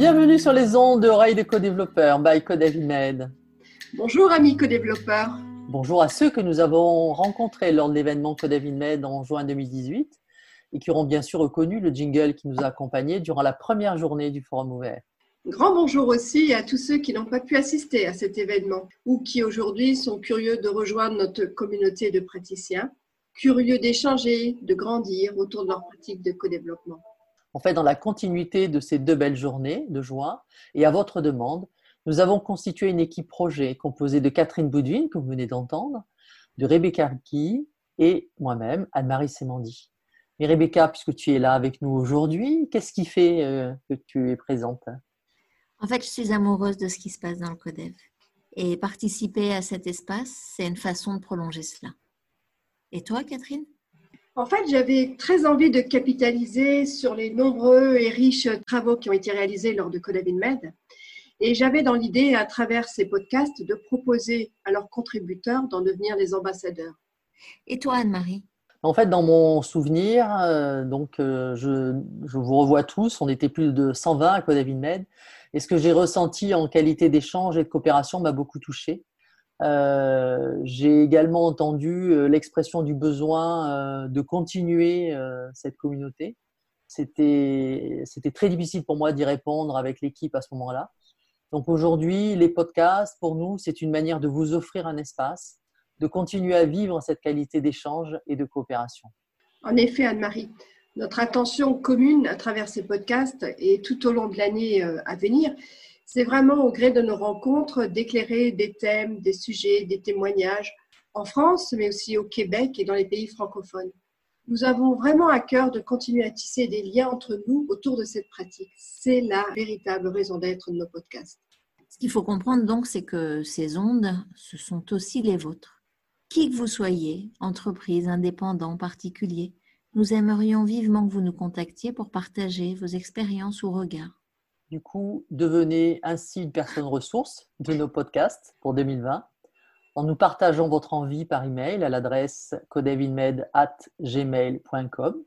Bienvenue sur les ondes de Oreilles de co-développeurs by CodeAvimed. Bonjour amis co-développeurs. Bonjour à ceux que nous avons rencontrés lors de l'événement CodeAvimed en juin 2018 et qui auront bien sûr reconnu le jingle qui nous a accompagnés durant la première journée du forum ouvert. Grand bonjour aussi à tous ceux qui n'ont pas pu assister à cet événement ou qui aujourd'hui sont curieux de rejoindre notre communauté de praticiens, curieux d'échanger, de grandir autour de leur pratique de co-développement. En fait, dans la continuité de ces deux belles journées de juin et à votre demande, nous avons constitué une équipe projet composée de Catherine Boudouin, que vous venez d'entendre, de Rebecca Riki et moi-même, Anne-Marie Semandi. Mais Rebecca, puisque tu es là avec nous aujourd'hui, qu'est-ce qui fait euh, que tu es présente? En fait, je suis amoureuse de ce qui se passe dans le CODEV. Et participer à cet espace, c'est une façon de prolonger cela. Et toi, Catherine? En fait, j'avais très envie de capitaliser sur les nombreux et riches travaux qui ont été réalisés lors de Codavin Med. Et j'avais dans l'idée, à travers ces podcasts, de proposer à leurs contributeurs d'en devenir des ambassadeurs. Et toi, Anne-Marie? En fait, dans mon souvenir, euh, donc, euh, je, je, vous revois tous, on était plus de 120 à Codavin Med. Et ce que j'ai ressenti en qualité d'échange et de coopération m'a beaucoup touché. Euh, j'ai également entendu euh, l'expression du besoin euh, de continuer cette communauté. C'était très difficile pour moi d'y répondre avec l'équipe à ce moment-là. Donc aujourd'hui, les podcasts, pour nous, c'est une manière de vous offrir un espace, de continuer à vivre cette qualité d'échange et de coopération. En effet, Anne-Marie, notre intention commune à travers ces podcasts et tout au long de l'année à venir, c'est vraiment au gré de nos rencontres d'éclairer des thèmes, des sujets, des témoignages en France, mais aussi au Québec et dans les pays francophones. Nous avons vraiment à cœur de continuer à tisser des liens entre nous autour de cette pratique. C'est la véritable raison d'être de nos podcasts. Ce qu'il faut comprendre donc, c'est que ces ondes, ce sont aussi les vôtres. Qui que vous soyez, entreprise, indépendant, particulier, nous aimerions vivement que vous nous contactiez pour partager vos expériences ou regards. Du coup, devenez ainsi une personne ressource de nos podcasts pour 2020 en nous partageant votre envie par email à l'adresse codevinmed@gmail.com.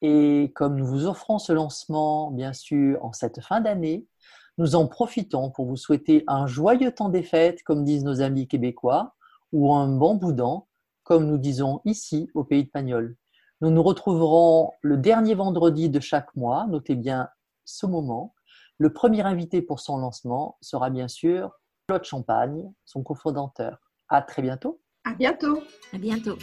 Et comme nous vous offrons ce lancement, bien sûr, en cette fin d'année, nous en profitons pour vous souhaiter un joyeux temps des fêtes, comme disent nos amis québécois, ou un bon boudin, comme nous disons ici au pays de Pagnol. Nous nous retrouverons le dernier vendredi de chaque mois, notez bien ce moment, le premier invité pour son lancement sera bien sûr Claude Champagne, son cofondateur. À très bientôt. À bientôt. À bientôt.